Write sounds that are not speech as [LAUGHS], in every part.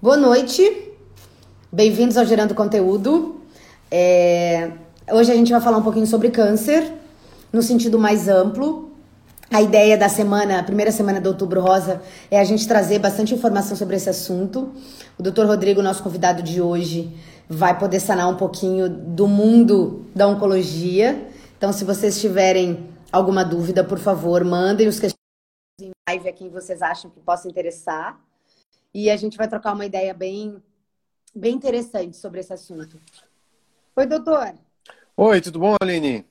Boa noite, bem-vindos ao Gerando Conteúdo. É... Hoje a gente vai falar um pouquinho sobre câncer, no sentido mais amplo. A ideia da semana, a primeira semana do Outubro Rosa, é a gente trazer bastante informação sobre esse assunto. O Dr. Rodrigo, nosso convidado de hoje, vai poder sanar um pouquinho do mundo da oncologia. Então, se vocês tiverem alguma dúvida, por favor, mandem os questionamentos em live a quem vocês acham que possa interessar. E a gente vai trocar uma ideia bem, bem interessante sobre esse assunto. Oi, doutor. Oi, tudo bom, Aline?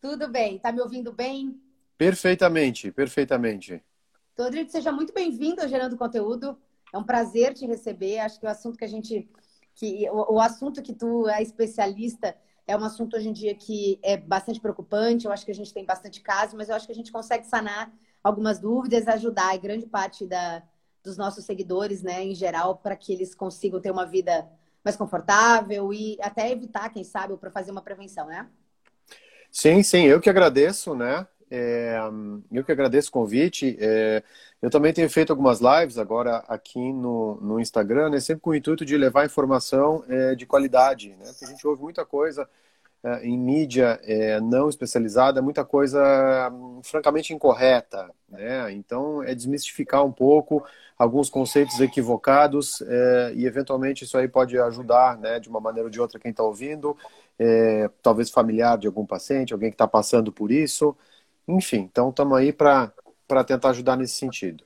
Tudo bem. Tá me ouvindo bem? Perfeitamente, perfeitamente. Rodrigo, seja muito bem-vindo ao Gerando Conteúdo. É um prazer te receber. Acho que o assunto que a gente. Que, o, o assunto que tu é especialista é um assunto hoje em dia que é bastante preocupante. Eu acho que a gente tem bastante casos, mas eu acho que a gente consegue sanar algumas dúvidas, ajudar grande parte da, dos nossos seguidores, né, em geral, para que eles consigam ter uma vida mais confortável e até evitar, quem sabe, para fazer uma prevenção, né? Sim, sim, eu que agradeço, né? É, eu que agradeço o convite. É, eu também tenho feito algumas lives agora aqui no, no Instagram, né, sempre com o intuito de levar informação é, de qualidade, né? Porque a gente ouve muita coisa em mídia é, não especializada, muita coisa francamente incorreta, né? Então é desmistificar um pouco alguns conceitos equivocados é, e eventualmente isso aí pode ajudar, né, de uma maneira ou de outra quem está ouvindo, é, talvez familiar de algum paciente, alguém que está passando por isso, enfim. Então estamos aí para para tentar ajudar nesse sentido.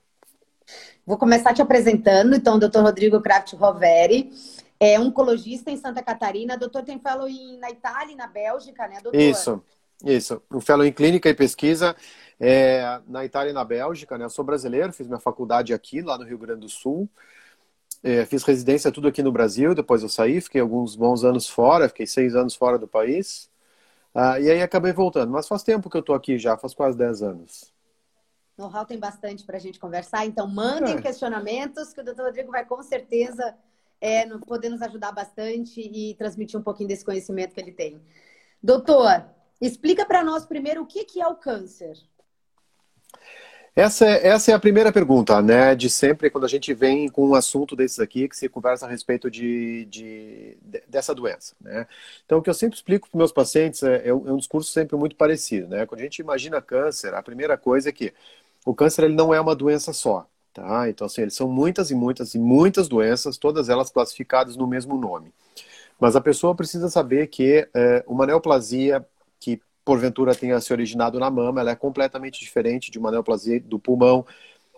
Vou começar te apresentando, então, o Dr. Rodrigo Kraft Roveri é oncologista em Santa Catarina. Doutor tem fellow em, na Itália e na Bélgica, né, doutor? Isso, isso. Um fellow em clínica e pesquisa é, na Itália e na Bélgica, né? Eu sou brasileiro, fiz minha faculdade aqui, lá no Rio Grande do Sul. É, fiz residência tudo aqui no Brasil, depois eu saí, fiquei alguns bons anos fora, fiquei seis anos fora do país. Ah, e aí acabei voltando. Mas faz tempo que eu estou aqui já, faz quase dez anos. Know-how tem bastante para a gente conversar, então mandem é. questionamentos que o doutor Rodrigo vai com certeza é, poder nos ajudar bastante e transmitir um pouquinho desse conhecimento que ele tem. Doutor, explica para nós primeiro o que, que é o câncer. Essa é, essa é a primeira pergunta, né? De sempre, quando a gente vem com um assunto desses aqui, que se conversa a respeito de, de, de dessa doença, né? Então, o que eu sempre explico para meus pacientes é, é, um, é um discurso sempre muito parecido, né? Quando a gente imagina câncer, a primeira coisa é que o câncer ele não é uma doença só, Tá? Então, assim, eles são muitas e muitas e muitas doenças, todas elas classificadas no mesmo nome. Mas a pessoa precisa saber que é, uma neoplasia que porventura tenha se originado na mama, ela é completamente diferente de uma neoplasia do pulmão,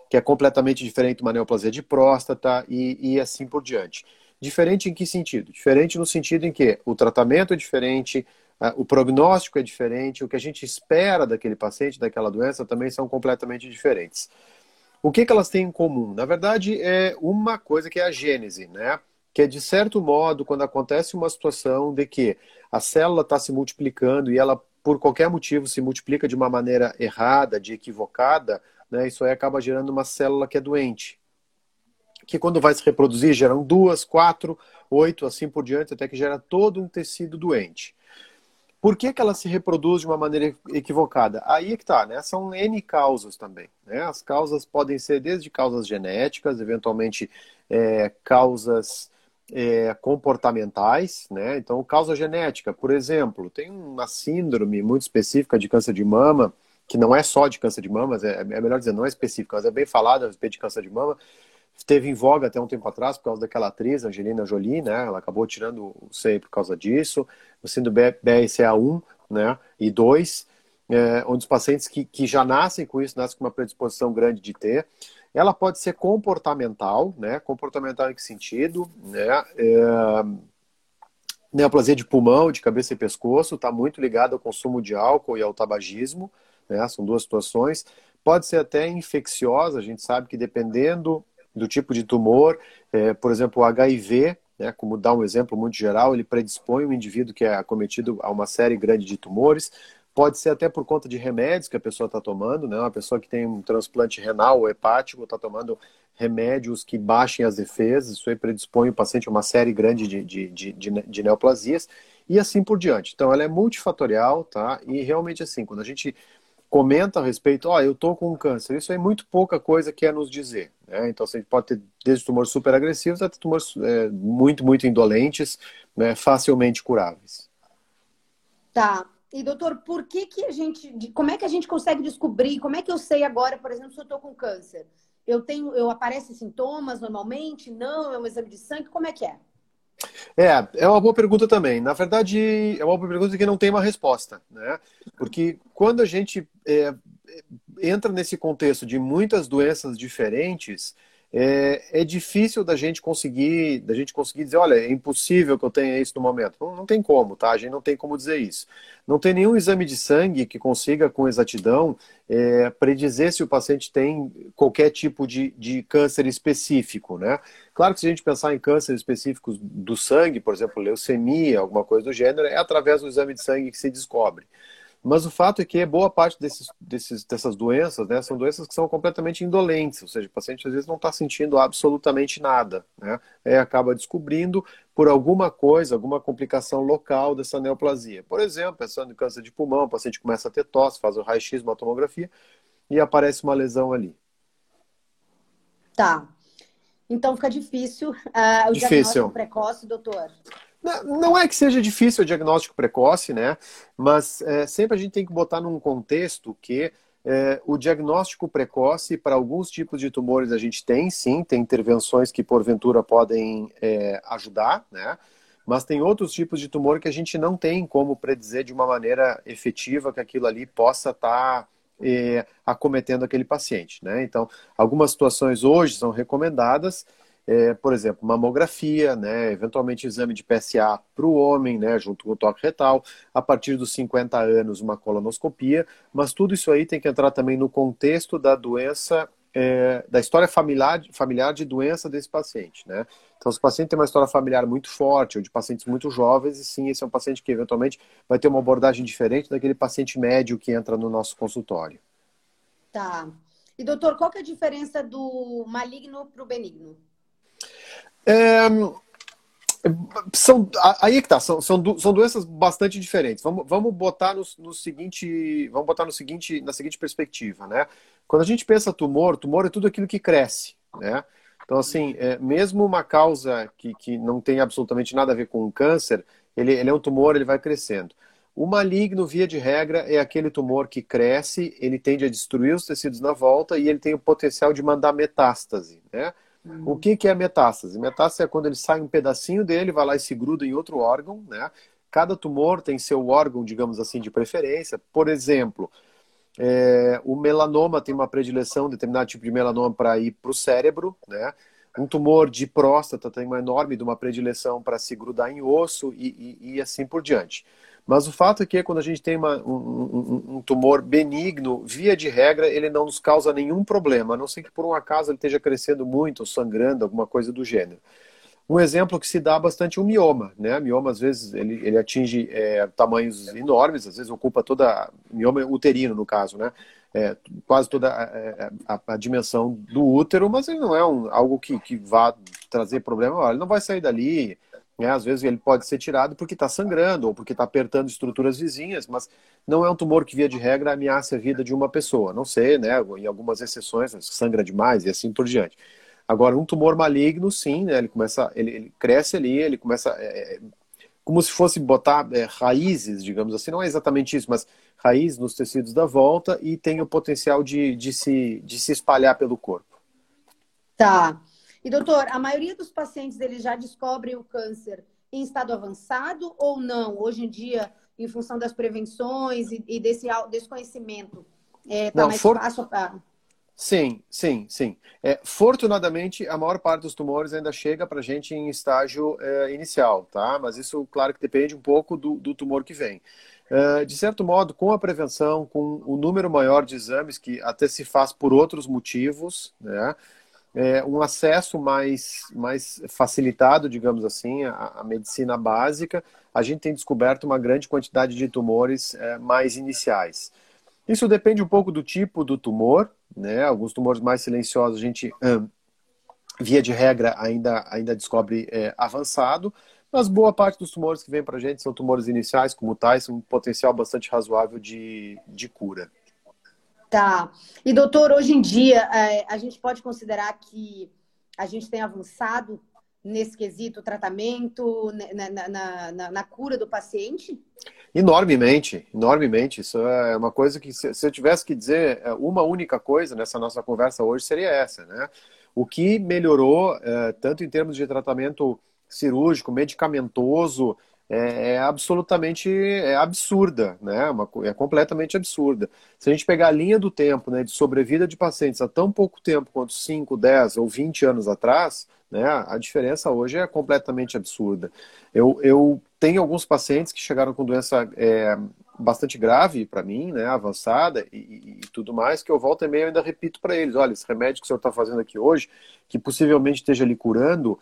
que é completamente diferente de uma neoplasia de próstata e, e assim por diante. Diferente em que sentido? Diferente no sentido em que o tratamento é diferente, o prognóstico é diferente, o que a gente espera daquele paciente, daquela doença, também são completamente diferentes. O que, que elas têm em comum? Na verdade, é uma coisa que é a gênese, né? Que é, de certo modo, quando acontece uma situação de que a célula está se multiplicando e ela, por qualquer motivo, se multiplica de uma maneira errada, de equivocada, né? Isso aí acaba gerando uma célula que é doente. Que quando vai se reproduzir, geram duas, quatro, oito, assim por diante, até que gera todo um tecido doente. Por que, que ela se reproduz de uma maneira equivocada? Aí é que tá, né? São N causas também. Né? As causas podem ser desde causas genéticas, eventualmente é, causas é, comportamentais, né? Então, causa genética, por exemplo, tem uma síndrome muito específica de câncer de mama, que não é só de câncer de mama, é, é melhor dizer, não é específica, mas é bem falada a respeito de câncer de mama, esteve em voga até um tempo atrás por causa daquela atriz, Angelina Jolie, né? Ela acabou tirando o seio por causa disso. O síndrome BRCA1 né? e 2, é, onde os pacientes que, que já nascem com isso, nascem com uma predisposição grande de ter. Ela pode ser comportamental, né? Comportamental em que sentido? Né? É, neoplasia de pulmão, de cabeça e pescoço, está muito ligada ao consumo de álcool e ao tabagismo, né? São duas situações. Pode ser até infecciosa, a gente sabe que dependendo do tipo de tumor, é, por exemplo, o HIV, né, como dá um exemplo muito geral, ele predispõe o indivíduo que é acometido a uma série grande de tumores. Pode ser até por conta de remédios que a pessoa está tomando, né? Uma pessoa que tem um transplante renal ou hepático está tomando remédios que baixem as defesas, isso aí predispõe o paciente a uma série grande de, de, de, de neoplasias e assim por diante. Então, ela é multifatorial, tá? E realmente, assim, quando a gente comenta a respeito, ó, oh, eu tô com um câncer. Isso é muito pouca coisa que é nos dizer. Né? Então, assim, a gente pode ter desde tumores super agressivos até tumores é, muito, muito indolentes, né, facilmente curáveis. Tá. E doutor, por que que a gente, como é que a gente consegue descobrir, como é que eu sei agora, por exemplo, se eu estou com câncer? Eu tenho, eu aparecem sintomas normalmente? Não, é um exame de sangue, como é que é? É, é uma boa pergunta também. Na verdade, é uma boa pergunta que não tem uma resposta, né? Porque quando a gente é, entra nesse contexto de muitas doenças diferentes, é, é, difícil da gente conseguir da gente conseguir dizer, olha, é impossível que eu tenha isso no momento. Não, não, tem como, tá? A gente não tem como dizer isso. Não tem nenhum exame de sangue que consiga, com exatidão, é, predizer se o paciente tem qualquer tipo de, de câncer específico, né? Claro que se a gente pensar em cânceres específicos do sangue, por exemplo, leucemia, alguma coisa do gênero, é através do exame de sangue que se descobre. Mas o fato é que boa parte desses, desses, dessas doenças né, são doenças que são completamente indolentes, ou seja, o paciente às vezes não está sentindo absolutamente nada. Né? Acaba descobrindo por alguma coisa, alguma complicação local dessa neoplasia. Por exemplo, pensando em câncer de pulmão, o paciente começa a ter tosse, faz o raio-x, uma tomografia e aparece uma lesão ali. Tá. Então fica difícil uh, o difícil. diagnóstico precoce, doutor. Não é que seja difícil o diagnóstico precoce, né? Mas é, sempre a gente tem que botar num contexto que é, o diagnóstico precoce para alguns tipos de tumores a gente tem, sim, tem intervenções que porventura podem é, ajudar, né? Mas tem outros tipos de tumor que a gente não tem como predizer de uma maneira efetiva que aquilo ali possa estar tá, é, acometendo aquele paciente, né? Então, algumas situações hoje são recomendadas é, por exemplo, mamografia, né, eventualmente exame de PSA para o homem, né, junto com o toque retal, a partir dos 50 anos uma colonoscopia, mas tudo isso aí tem que entrar também no contexto da doença, é, da história familiar, familiar de doença desse paciente, né. Então, se o paciente tem uma história familiar muito forte ou de pacientes muito jovens, e sim, esse é um paciente que eventualmente vai ter uma abordagem diferente daquele paciente médio que entra no nosso consultório. Tá. E doutor, qual que é a diferença do maligno para o benigno? É, são, aí que tá, são, são, são doenças bastante diferentes. Vamos, vamos botar no, no, seguinte, vamos botar no seguinte, na seguinte perspectiva, né? Quando a gente pensa tumor, tumor é tudo aquilo que cresce, né? Então, assim, é, mesmo uma causa que, que não tem absolutamente nada a ver com o câncer, ele, ele é um tumor, ele vai crescendo. O maligno, via de regra, é aquele tumor que cresce, ele tende a destruir os tecidos na volta e ele tem o potencial de mandar metástase, né? O que, que é metástase? Metástase é quando ele sai um pedacinho dele, vai lá e se gruda em outro órgão, né? Cada tumor tem seu órgão, digamos assim, de preferência. Por exemplo, é, o melanoma tem uma predileção, determinado tipo de melanoma para ir para o cérebro, né? Um tumor de próstata tem uma enorme de uma predileção para se grudar em osso e, e, e assim por diante. Mas o fato é que quando a gente tem uma, um, um, um, tumor benigno, via de regra, ele não nos causa nenhum problema, a não ser que por um acaso ele esteja crescendo muito, ou sangrando, alguma coisa do gênero. Um exemplo que se dá bastante é o mioma, né? O mioma, às vezes, ele, ele atinge é, tamanhos enormes, às vezes ocupa toda, mioma uterino, no caso, né? É, quase toda a, a, a, dimensão do útero, mas ele não é um, algo que, que vá trazer problema. Ele não vai sair dali, né? Às vezes ele pode ser tirado porque está sangrando ou porque está apertando estruturas vizinhas, mas não é um tumor que, via de regra, ameaça a vida de uma pessoa. Não sei, né? Em algumas exceções, sangra demais e assim por diante. Agora, um tumor maligno, sim, né? Ele começa, ele, ele cresce ali, ele começa. É, é, como se fosse botar é, raízes, digamos assim, não é exatamente isso, mas raiz nos tecidos da volta e tem o potencial de, de, se, de se espalhar pelo corpo. Tá. E doutor, a maioria dos pacientes eles já descobrem o câncer em estado avançado ou não? Hoje em dia, em função das prevenções e, e desse desconhecimento, é, tá não, mais for... fácil para... Sim, sim, sim. É, fortunadamente, a maior parte dos tumores ainda chega para a gente em estágio é, inicial, tá? Mas isso, claro, que depende um pouco do, do tumor que vem. É, de certo modo, com a prevenção, com o número maior de exames, que até se faz por outros motivos, né? É, um acesso mais, mais facilitado, digamos assim, à, à, medicina básica, a gente tem descoberto uma grande quantidade de tumores é, mais iniciais. Isso depende um pouco do tipo do tumor, né? Alguns tumores mais silenciosos a gente, hum, via de regra, ainda, ainda descobre é, avançado, mas boa parte dos tumores que vem para a gente são tumores iniciais, como tais, um potencial bastante razoável de, de cura. Tá. E doutor, hoje em dia, é, a gente pode considerar que a gente tem avançado nesse quesito tratamento, né, na, na, na, na, cura do paciente? Enormemente, enormemente. Isso é uma coisa que, se, eu tivesse que dizer é, uma única coisa nessa nossa conversa hoje, seria essa, né? O que melhorou, é, tanto em termos de tratamento cirúrgico, medicamentoso, é, é, absolutamente é absurda, né? Uma, é completamente absurda. Se a gente pegar a linha do tempo né, de sobrevida de pacientes há tão pouco tempo quanto 5, 10 ou 20 anos atrás, né, a diferença hoje é completamente absurda. Eu, eu tenho alguns pacientes que chegaram com doença é, bastante grave para mim, né, avançada e, e, tudo mais, que eu volto e meio ainda repito para eles: olha, esse remédio que o senhor está fazendo aqui hoje, que possivelmente esteja lhe curando.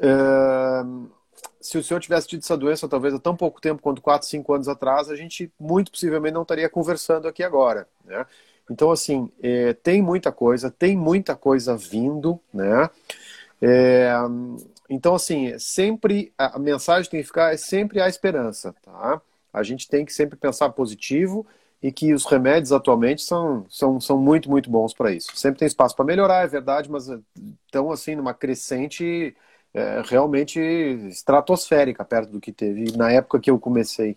É se o senhor tivesse tido essa doença talvez há tão pouco tempo quanto 4, 5 anos atrás, a gente muito possivelmente não estaria conversando aqui agora, né? Então, assim, é, tem muita coisa, tem muita coisa vindo, né? É, então, assim, sempre a mensagem tem que ficar é sempre a esperança, tá? A gente tem que sempre pensar positivo e que os remédios atualmente são, são, são muito, muito bons para isso. Sempre tem espaço para melhorar, é verdade, mas estão, assim, numa crescente é, realmente estratosférica perto do que teve na época que eu comecei.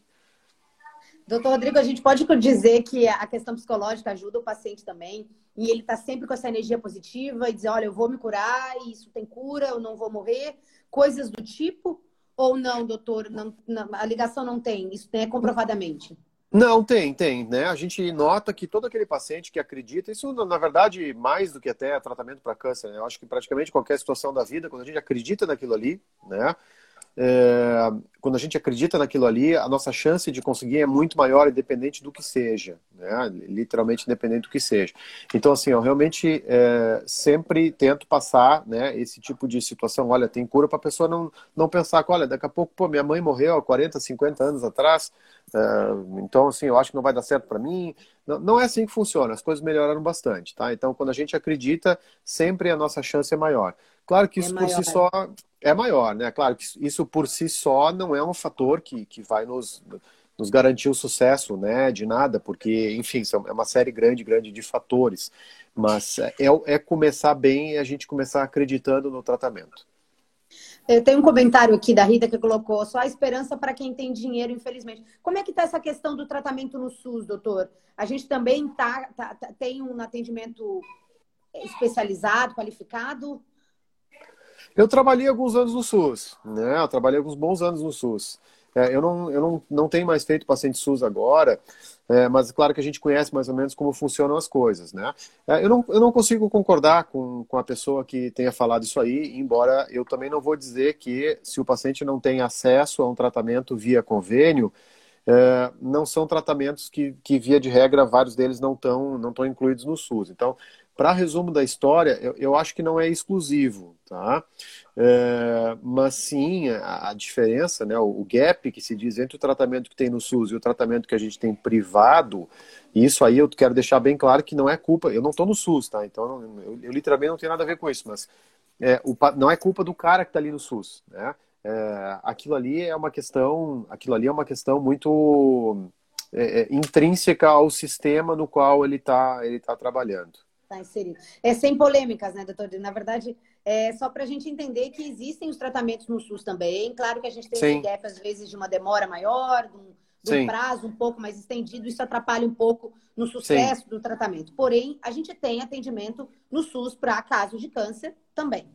Doutor Rodrigo, a gente pode dizer que a questão psicológica ajuda o paciente também, e ele está sempre com essa energia positiva e dizer, olha, eu vou me curar, isso tem cura, eu não vou morrer, coisas do tipo, ou não, doutor? Não, não, a ligação não tem, isso é comprovadamente. Não, tem, tem, né? A gente nota que todo aquele paciente que acredita, isso na verdade mais do que até tratamento para câncer, né? Eu acho que praticamente qualquer situação da vida, quando a gente acredita naquilo ali, né? É, quando a gente acredita naquilo ali, a nossa chance de conseguir é muito maior, independente do que seja, né? literalmente independente do que seja. Então, assim, eu realmente é, sempre tento passar né, esse tipo de situação. Olha, tem cura para a pessoa não, não pensar que, olha, daqui a pouco, pô, minha mãe morreu há 40, 50 anos atrás, é, então, assim, eu acho que não vai dar certo para mim. Não, não é assim que funciona, as coisas melhoraram bastante, tá? Então, quando a gente acredita, sempre a nossa chance é maior. Claro que é isso é por si só é maior, né? Claro que isso por si só não é um fator que, que vai nos, nos garantir o sucesso, né? De nada, porque, enfim, é uma série grande, grande de fatores. Mas é, é começar bem e a gente começar acreditando no tratamento. Tenho um comentário aqui da Rita que colocou só a esperança para quem tem dinheiro, infelizmente. Como é que está essa questão do tratamento no SUS, doutor? A gente também tá, tá, tá tem um atendimento especializado, qualificado? Eu trabalhei alguns anos no SUS, né? Eu trabalhei alguns bons anos no SUS. É, eu não, eu não, não tenho mais feito paciente SUS agora, é, mas claro que a gente conhece mais ou menos como funcionam as coisas, né? É, eu, não, eu não consigo concordar com, com a pessoa que tenha falado isso aí, embora eu também não vou dizer que se o paciente não tem acesso a um tratamento via convênio, é, não são tratamentos que, que, via de regra, vários deles não estão não incluídos no SUS. Então, para resumo da história, eu, eu, acho que não é exclusivo, tá? É, mas sim, a, a, diferença, né, o, o gap que se diz entre o tratamento que tem no SUS e o tratamento que a gente tem privado, isso aí eu quero deixar bem claro que não é culpa, eu não estou no SUS, tá? Então, eu, eu, literalmente não tenho nada a ver com isso, mas é, o, não é culpa do cara que está ali no SUS, né? É, aquilo ali é uma questão, aquilo ali é uma questão muito é, é intrínseca ao sistema no qual ele está ele tá trabalhando está inserido. É sem polêmicas, né, doutor? Na verdade, é só para a gente entender que existem os tratamentos no SUS também. Claro que a gente tem Sim. esse gap, às vezes, de uma demora maior, de um, de um prazo um pouco mais estendido. Isso atrapalha um pouco no sucesso Sim. do tratamento. Porém, a gente tem atendimento no SUS para casos de câncer também.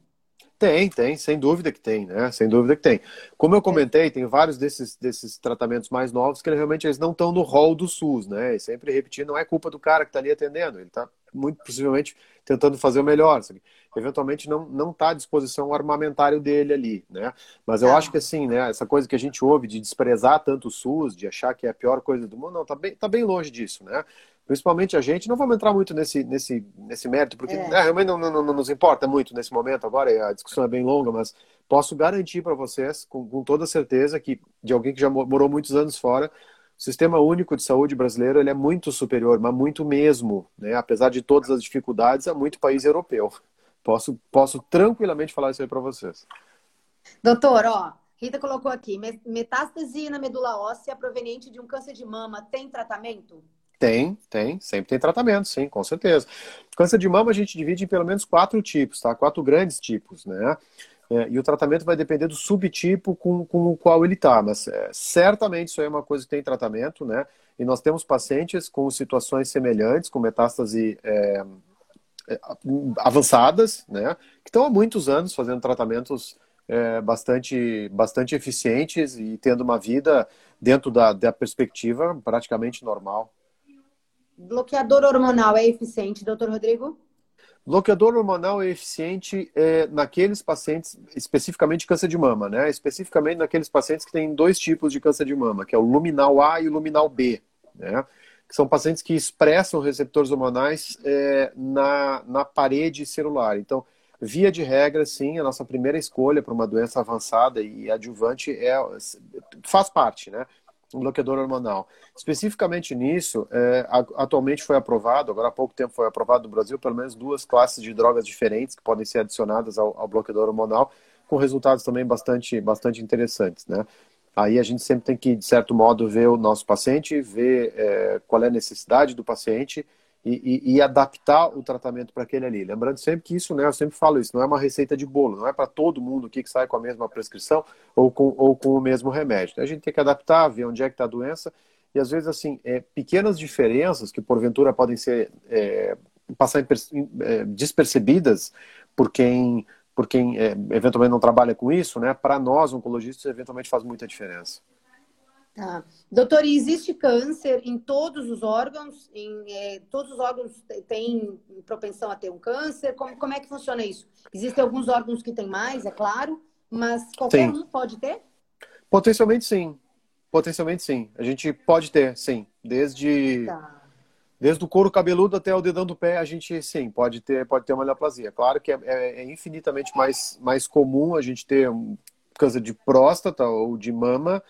Tem, tem, sem dúvida que tem, né? Sem dúvida que tem. Como eu comentei, tem vários desses, desses tratamentos mais novos que realmente eles não estão no rol do SUS, né? E sempre repetir, não é culpa do cara que está ali atendendo, ele está muito possivelmente tentando fazer o melhor. Sabe? Eventualmente não não está à disposição o armamentário dele ali, né? Mas eu ah. acho que assim, né? Essa coisa que a gente ouve de desprezar tanto o SUS, de achar que é a pior coisa do mundo, não, tá bem, tá bem longe disso, né? principalmente a gente, não vamos entrar muito nesse, nesse, nesse mérito, porque é. né, realmente não, não, não, nos importa muito nesse momento agora, a discussão é bem longa, mas posso garantir para vocês, com, com, toda certeza, que de alguém que já morou muitos anos fora, o sistema único de saúde brasileiro ele é muito superior, mas muito mesmo, né? apesar de todas as dificuldades, a muito país europeu. Posso, posso tranquilamente falar isso aí para vocês. Doutor, ó, Rita colocou aqui, metástase na medula óssea proveniente de um câncer de mama tem tratamento? Tem, tem, sempre tem tratamento, sim, com certeza. Câncer de mama a gente divide em pelo menos quatro tipos, tá? Quatro grandes tipos, né? É, e o tratamento vai depender do subtipo com, com o qual ele está, mas é, certamente isso aí é uma coisa que tem tratamento, né? E nós temos pacientes com situações semelhantes, com metástase é, é avançadas, né? Que estão há muitos anos fazendo tratamentos é, bastante, bastante eficientes e tendo uma vida dentro da, da perspectiva praticamente normal. Bloqueador hormonal é eficiente, doutor Rodrigo? Bloqueador hormonal é eficiente é, naqueles pacientes, especificamente câncer de mama, né? Especificamente naqueles pacientes que têm dois tipos de câncer de mama, que é o luminal A e o luminal B, né? Que são pacientes que expressam receptores hormonais é, na, na parede celular. Então, via de regra, sim, a nossa primeira escolha para uma doença avançada e adjuvante é, faz parte, né? Um bloqueador hormonal. Especificamente nisso, é, atualmente foi aprovado, agora há pouco tempo foi aprovado no Brasil, pelo menos duas classes de drogas diferentes que podem ser adicionadas ao, ao bloqueador hormonal, com resultados também bastante, bastante interessantes, né? Aí a gente sempre tem que, de certo modo, ver o nosso paciente, ver é, qual é a necessidade do paciente e, e, e adaptar o tratamento para aquele ali. Lembrando sempre que isso, né, eu sempre falo isso, não é uma receita de bolo, não é para todo mundo que sai com a mesma prescrição ou com, ou com o mesmo remédio. A gente tem que adaptar, ver onde é que está a doença e às vezes assim é, pequenas diferenças que porventura podem ser é, passar é, despercebidas por quem por quem é, eventualmente não trabalha com isso, né? Para nós oncologistas eventualmente faz muita diferença. Tá. Doutor, existe câncer em todos os órgãos? Em, é, todos os órgãos têm propensão a ter um câncer? Como, como é que funciona isso? Existem alguns órgãos que têm mais, é claro, mas qualquer sim. um pode ter? Potencialmente sim. Potencialmente sim. A gente pode ter, sim. Desde, tá. desde o couro cabeludo até o dedão do pé, a gente sim, pode ter, pode ter uma neoplasia. Claro que é, é, é infinitamente mais, mais comum a gente ter um câncer de próstata ou de mama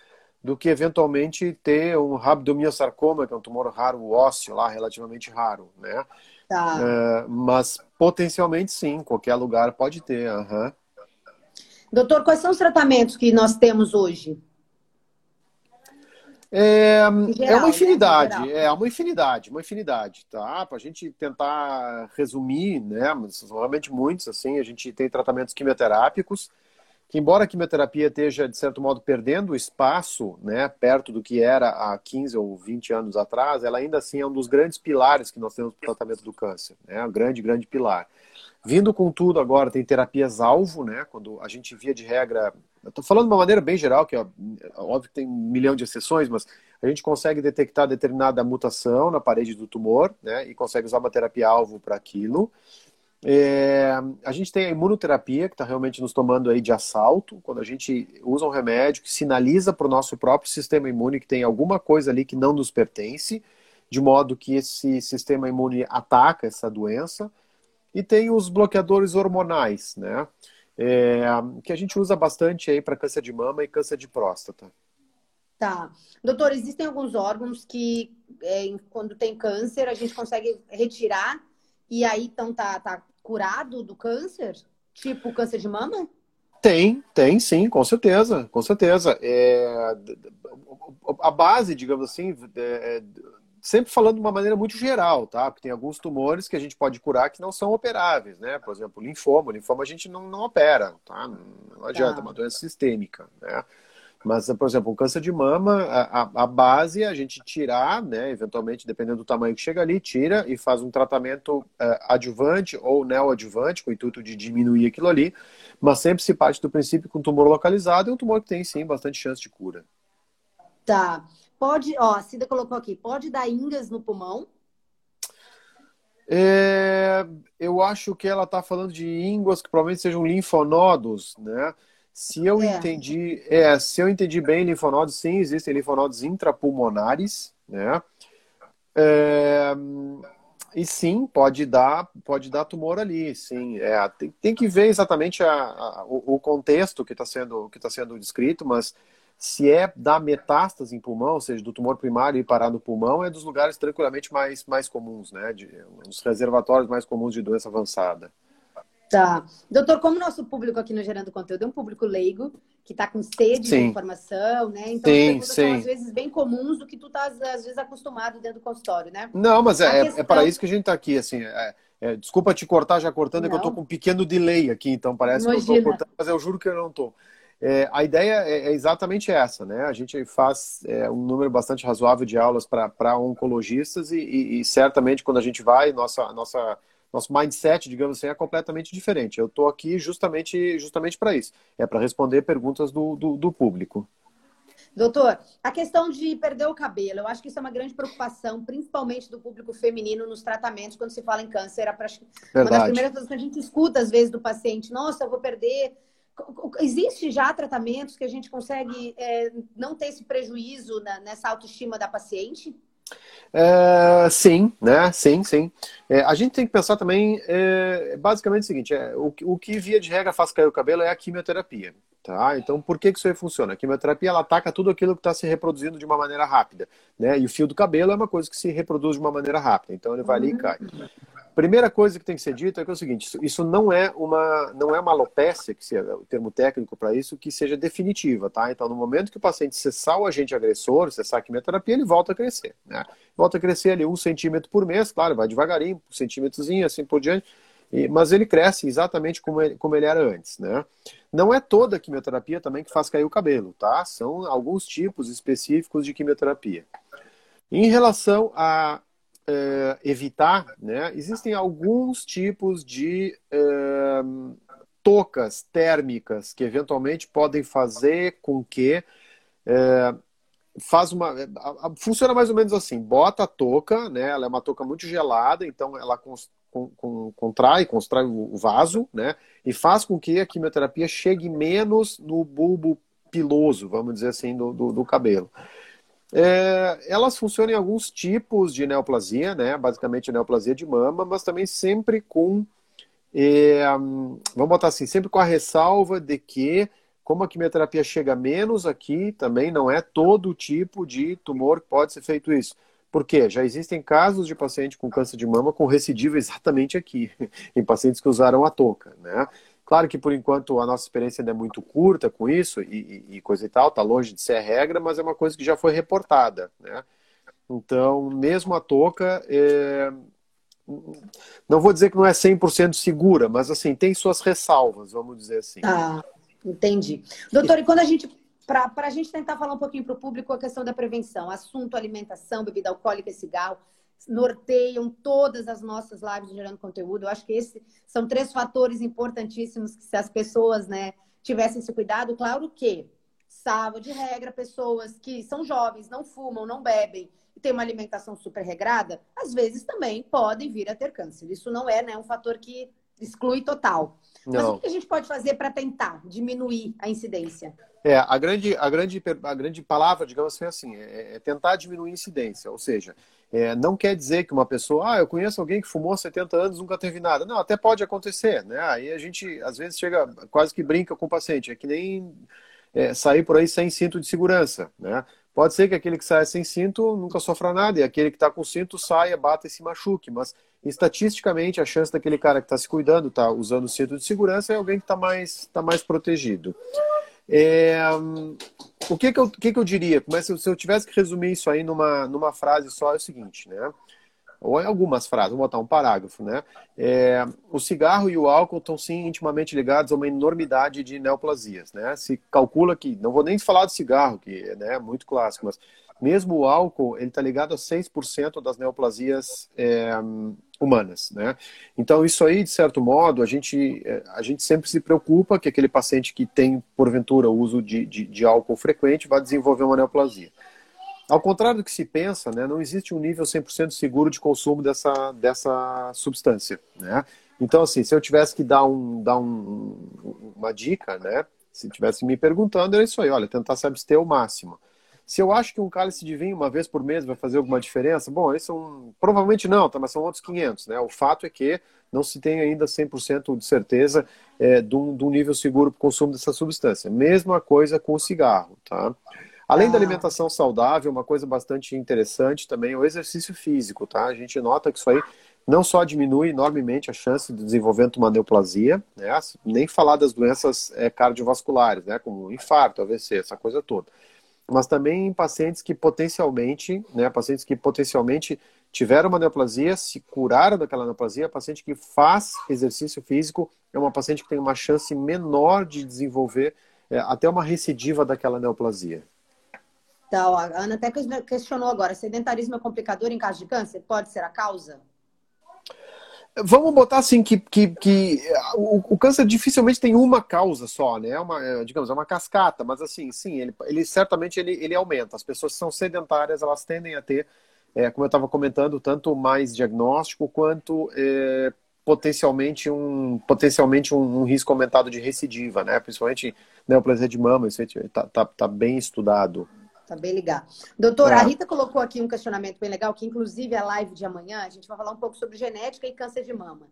do que eventualmente ter um rabdomiossarcoma, que é um tumor raro ósseo lá, relativamente raro, né? Tá. É, mas potencialmente sim, qualquer lugar pode ter. Uhum. Doutor, quais são os tratamentos que nós temos hoje? É, é geral, é uma infinidade, né? é uma infinidade, uma infinidade, tá? Para a gente tentar resumir, né? Mas são realmente muitos, assim, a gente tem tratamentos quimioterápicos, que embora a quimioterapia esteja, de certo modo, perdendo espaço, né, perto do que era há 15 ou 20 anos atrás, ela ainda assim é um dos grandes pilares que nós temos para o tratamento do câncer, né, um grande, grande pilar. Vindo com tudo agora, tem terapias-alvo, né, quando a gente via de regra, estou falando de uma maneira bem geral, que é óbvio que tem um milhão de exceções, mas a gente consegue detectar determinada mutação na parede do tumor, né, e consegue usar uma terapia-alvo para aquilo. É, a gente tem a imunoterapia, que está realmente nos tomando aí de assalto, quando a gente usa um remédio que sinaliza para o nosso próprio sistema imune que tem alguma coisa ali que não nos pertence, de modo que esse sistema imune ataca essa doença. E tem os bloqueadores hormonais, né? É, que a gente usa bastante aí para câncer de mama e câncer de próstata. Tá. Doutor, existem alguns órgãos que, é, quando tem câncer, a gente consegue retirar e aí então tá, tá curado do câncer? Tipo câncer de mama? Tem, tem sim, com certeza, com certeza. É, a base, digamos assim, é, sempre falando de uma maneira muito geral, tá? Porque tem alguns tumores que a gente pode curar que não são operáveis, né? Por exemplo, linfoma. Linfoma a gente não, não opera, tá? Não adianta, tá. é uma doença sistêmica, né? Mas, por exemplo, um câncer de mama, a, a, base é a gente tirar, né, eventualmente, dependendo do tamanho que chega ali, tira e faz um tratamento uh, adjuvante ou neoadjuvante, com o intuito de diminuir aquilo ali, mas sempre se parte do princípio que um tumor localizado é um tumor que tem, sim, bastante chance de cura. Tá. Pode, ó, a Cida colocou aqui, pode dar ingas no pulmão? É, eu acho que ela está falando de ínguas que provavelmente sejam linfonodos, né? Se eu é. entendi, é, se eu entendi bem, linfonodos, sim, existem linfonodos intrapulmonares, né? É, e sim, pode dar, pode dar tumor ali, sim. É, tem, tem que ver exatamente a, a, o, o, contexto que está sendo, que tá sendo descrito, mas se é da metástase em pulmão, ou seja, do tumor primário e parar no pulmão, é dos lugares tranquilamente mais, mais comuns, né? De, os reservatórios mais comuns de doença avançada. Tá. Doutor, como nosso público aqui no Gerando Conteúdo é um público leigo, que está com sede sim. de informação, né? Então, sim, as sim. são às vezes bem comuns do que tu estás às vezes acostumado dentro do consultório, né? Não, mas é, questão... é, para isso que a gente está aqui, assim. É, é, desculpa te cortar já cortando, é que eu estou com um pequeno delay aqui, então parece Imagina. que eu estou cortando, mas eu juro que eu não estou. É, a ideia é, é, exatamente essa, né? A gente faz é, um número bastante razoável de aulas para oncologistas e, e, e, certamente quando a gente vai, nossa, nossa nosso mindset, digamos assim, é completamente diferente. Eu estou aqui justamente, justamente para isso. É para responder perguntas do, do, do, público. Doutor, a questão de perder o cabelo, eu acho que isso é uma grande preocupação, principalmente do público feminino nos tratamentos, quando se fala em câncer. É uma das primeiras coisas que a gente escuta, às vezes, do paciente: nossa, eu vou perder. Existe já tratamentos que a gente consegue é, não ter esse prejuízo na, nessa autoestima da paciente? É, sim, né? Sim, sim. É, a gente tem que pensar também, é, basicamente o seguinte: é, o, o que via de regra faz cair o cabelo é a quimioterapia. Tá? Então, por que, que isso aí funciona? A quimioterapia ela ataca tudo aquilo que está se reproduzindo de uma maneira rápida. Né? E o fio do cabelo é uma coisa que se reproduz de uma maneira rápida. Então, ele vai ali e cai. Primeira coisa que tem que ser dita é, que é o seguinte: isso, não é uma não é uma alopecia, que é o termo técnico para isso, que seja definitiva, tá? Então, no momento que o paciente cessar o agente agressor, cessar a quimioterapia, ele volta a crescer, né? Volta a crescer ali um centímetro por mês, claro, vai devagarinho, um centímetrozinho, assim por diante, e, mas ele cresce exatamente como ele, como ele era antes, né? Não é toda a quimioterapia também que faz cair o cabelo, tá? São alguns tipos específicos de quimioterapia. Em relação a uh, evitar, né, existem alguns tipos de uh, tocas térmicas que eventualmente podem fazer com que uh, faz uma funciona mais ou menos assim bota a touca né ela é uma touca muito gelada então ela contrai constrói o vaso né e faz com que a quimioterapia chegue menos no bulbo piloso vamos dizer assim do, do, do cabelo é, elas funcionam em alguns tipos de neoplasia, né? Basicamente neoplasia de mama, mas também sempre com, é, vamos botar assim, sempre com a ressalva de que, como a quimioterapia chega menos aqui, também não é todo tipo de tumor que pode ser feito isso. Por quê? Já existem casos de paciente com câncer de mama com recidiva exatamente aqui, [LAUGHS] em pacientes que usaram a touca, né? Claro que por enquanto a nossa experiência ainda é muito curta com isso e, e, coisa e tal, está longe de ser a regra, mas é uma coisa que já foi reportada. Né? Então, mesmo a touca, é... não vou dizer que não é 100% segura, mas assim, tem suas ressalvas, vamos dizer assim. Ah, entendi. Doutor, e quando a gente para a gente tentar falar um pouquinho para o público a questão da prevenção, assunto alimentação, bebida alcoólica e cigarro, norteiam todas as nossas lives gerando conteúdo. Eu acho que esses são três fatores importantíssimos que se as pessoas, né, tivessem esse cuidado, claro que salva de regra, pessoas que são jovens, não fumam, não bebem e têm uma alimentação super regrada, às vezes também podem vir a ter câncer. Isso não é né, um fator que exclui total. Mas o que a gente pode fazer para tentar diminuir a incidência? É, a grande, a grande, a grande palavra, digamos assim, é assim é, é tentar diminuir a incidência. Ou seja, é, não quer dizer que uma pessoa, ah, eu conheço alguém que fumou 70 anos nunca teve nada. Não, até pode acontecer, né? Aí a gente, às vezes, chega, quase que brinca com o paciente. É que nem é, sair por aí sem cinto de segurança, né? Pode ser que aquele que sai sem cinto nunca sofra nada, e aquele que está com cinto saia, bata e se machuque, mas estatisticamente a chance daquele cara que está se cuidando, está usando o cinto de segurança, é alguém que está mais, tá mais protegido. É, o que que, eu, que que eu diria? Mas se, se eu tivesse que resumir isso aí numa, numa frase só, é o seguinte, né? Ou em algumas frases, vou botar um parágrafo, né? É, o cigarro e o álcool estão sim intimamente ligados a uma enormidade de neoplasias, né? Se calcula que, não vou nem falar do cigarro, que né, é muito clássico, mas mesmo o álcool, ele está ligado a 6% das neoplasias é, humanas, né? Então isso aí, de certo modo, a gente, é, a gente sempre se preocupa que aquele paciente que tem, porventura, o uso de, de, de álcool frequente vai desenvolver uma neoplasia. Ao contrário do que se pensa, né, não existe um nível 100% seguro de consumo dessa, dessa substância, né? Então, assim, se eu tivesse que dar, um, dar um, uma dica, né? Se tivesse me perguntando, era isso aí, olha, tentar se abster ao máximo. Se eu acho que um cálice de vinho uma vez por mês vai fazer alguma diferença, bom, isso são, provavelmente não, tá, mas são outros 500, né? O fato é que não se tem ainda 100% de certeza é, de, um, de um nível seguro para o consumo dessa substância. Mesma coisa com o cigarro, tá? Além ah. da alimentação saudável, uma coisa bastante interessante também é o exercício físico, tá? A gente nota que isso aí não só diminui enormemente a chance de desenvolvimento de uma neoplasia, né? nem falar das doenças é, cardiovasculares, né? como infarto, AVC, essa coisa toda, mas também em pacientes que potencialmente, né, pacientes que potencialmente tiveram uma neoplasia, se curaram daquela neoplasia, paciente que faz exercício físico é uma paciente que tem uma chance menor de desenvolver é, até uma recidiva daquela neoplasia. Então, a Ana até questionou agora, sedentarismo é complicador em caso de câncer? Pode ser a causa? Vamos botar assim que, que, que o, o, câncer dificilmente tem uma causa só, né? É uma, é, digamos, é uma cascata, mas assim, sim, ele, ele certamente ele, ele aumenta. As pessoas que são sedentárias, elas tendem a ter, é, como eu estava comentando, tanto mais diagnóstico quanto é, potencialmente um potencialmente um, um, risco aumentado de recidiva, né? Principalmente neoplasia de mama, isso está tá, tá bem estudado. Tá bem ligado. Doutora, é. a Rita colocou aqui um questionamento bem legal, que inclusive a live de amanhã a gente vai falar um pouco sobre genética e câncer de mama.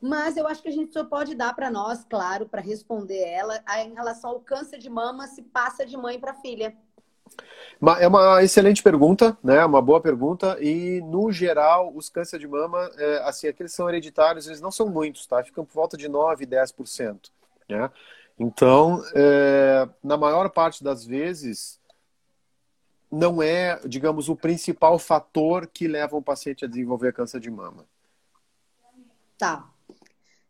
Mas eu acho que a gente só pode dar para nós, claro, para responder ela, em relação ao câncer de mama, se passa de mãe para filha. É uma excelente pergunta, né? Uma boa pergunta. E, no geral, os cânceres de mama, é, assim, aqueles são hereditários, eles não são muitos, tá? Ficam por volta de 9, 10%. Né? Então, é, na maior parte das vezes, não é, digamos, o principal fator que leva um paciente a desenvolver câncer de mama. Tá.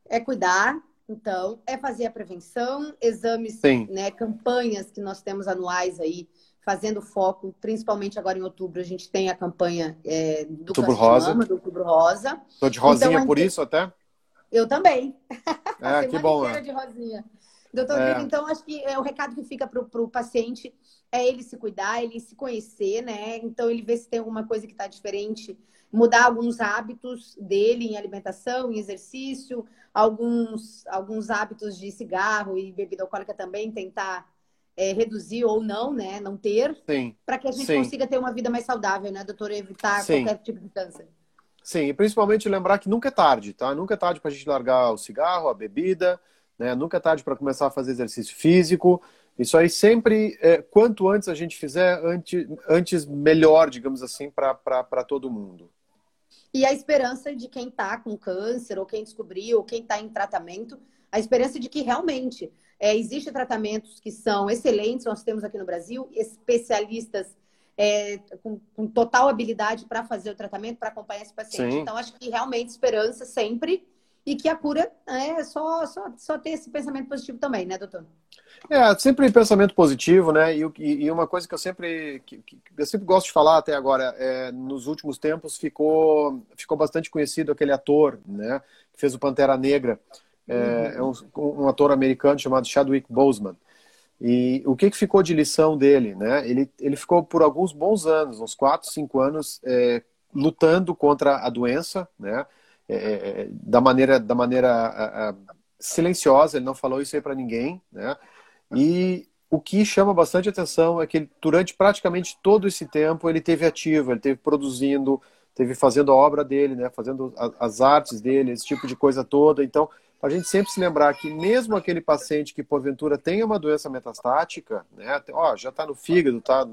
É cuidar, então, é fazer a prevenção, exames, Sim. né, campanhas que nós temos anuais aí, fazendo foco, principalmente agora em outubro, a gente tem a campanha é, do outubro rosa. Mama, do outubro rosa. Tô de rosinha então, por isso até? Eu também. É, [LAUGHS] que bom. É. de rosinha. Doutor é. então acho que é o recado que fica para o paciente é ele se cuidar, ele se conhecer, né? Então ele vê se tem alguma coisa que está diferente, mudar alguns hábitos dele em alimentação, em exercício, alguns, alguns hábitos de cigarro e bebida alcoólica também, tentar é, reduzir ou não, né? Não ter, para que a gente Sim. consiga ter uma vida mais saudável, né, doutor? Evitar Sim. qualquer tipo de câncer. Sim, e principalmente lembrar que nunca é tarde, tá? Nunca é tarde para a gente largar o cigarro, a bebida, né? Nunca é tarde para começar a fazer exercício físico. Isso aí sempre, é, quanto antes a gente fizer, antes, antes melhor, digamos assim, para todo mundo. E a esperança de quem está com câncer, ou quem descobriu, ou quem está em tratamento, a esperança de que realmente é, existem tratamentos que são excelentes, nós temos aqui no Brasil, especialistas é, com, com, total habilidade para fazer o tratamento, para acompanhar esse paciente. Sim. Então, acho que realmente esperança sempre e que a cura é só, só, só ter esse pensamento positivo também, né, doutor? É, sempre pensamento positivo, né? E, e uma coisa que eu sempre, que, que eu sempre gosto de falar até agora, é, nos últimos tempos ficou, ficou bastante conhecido aquele ator, né? Que fez o Pantera Negra. É, uhum. é um, um, ator americano chamado Chadwick Boseman. E o que, que ficou de lição dele, né? Ele, ele ficou por alguns bons anos, uns 4, 5 anos, é, lutando contra a doença, né? É, é, é, da maneira, da maneira a, a, silenciosa, ele não falou isso aí para ninguém, né? E o que chama bastante atenção é que ele, durante praticamente todo esse tempo ele teve ativo, ele teve produzindo, teve fazendo a obra dele, né? Fazendo as artes dele, esse tipo de coisa toda. Então, a gente sempre se lembrar que mesmo aquele paciente que porventura tenha uma doença metastática, né? Ó, já está no fígado, está,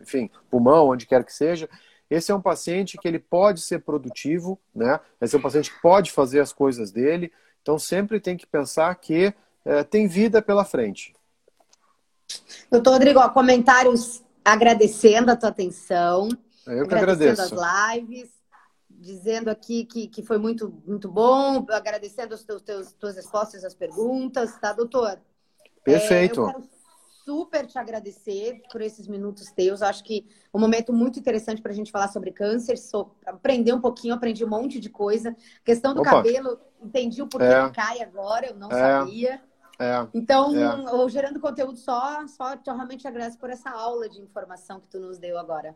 enfim, pulmão, onde quer que seja, esse é um paciente que ele pode ser produtivo, né? Esse é um paciente que pode fazer as coisas dele. Então sempre tem que pensar que é, tem vida pela frente. Doutor Rodrigo, ó, comentários agradecendo a tua atenção. Eu que agradeço. as lives, dizendo aqui que, que foi muito, muito bom, agradecendo as teus, teus, tuas respostas às perguntas, tá, doutor? Perfeito. É, super te agradecer por esses minutos teus. Acho que um momento muito interessante para a gente falar sobre câncer. Sou, aprender um pouquinho, aprendi um monte de coisa. questão do Opa. cabelo, entendi o porquê é. que cai agora, eu não é. sabia. É. Então, é. gerando conteúdo só, só te realmente agradeço por essa aula de informação que tu nos deu agora.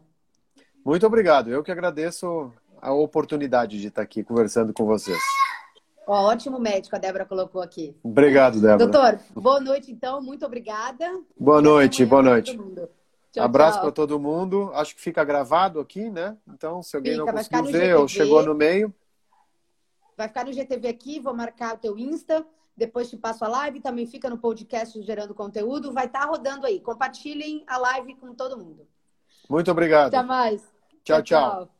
Muito obrigado. Eu que agradeço a oportunidade de estar aqui conversando com vocês. Ó, ótimo médico, a Débora colocou aqui. Obrigado, Débora. Doutor, boa noite, então. Muito obrigada. Boa noite, boa noite. Tchau, Abraço para todo mundo. Acho que fica gravado aqui, né? Então, se alguém fica, não conseguiu ver ou chegou no meio. Vai ficar no GTV aqui, vou marcar o teu Insta, depois te passo a live, também fica no podcast Gerando Conteúdo, vai estar tá rodando aí. Compartilhem a live com todo mundo. Muito obrigado. Até mais. tchau. tchau. tchau.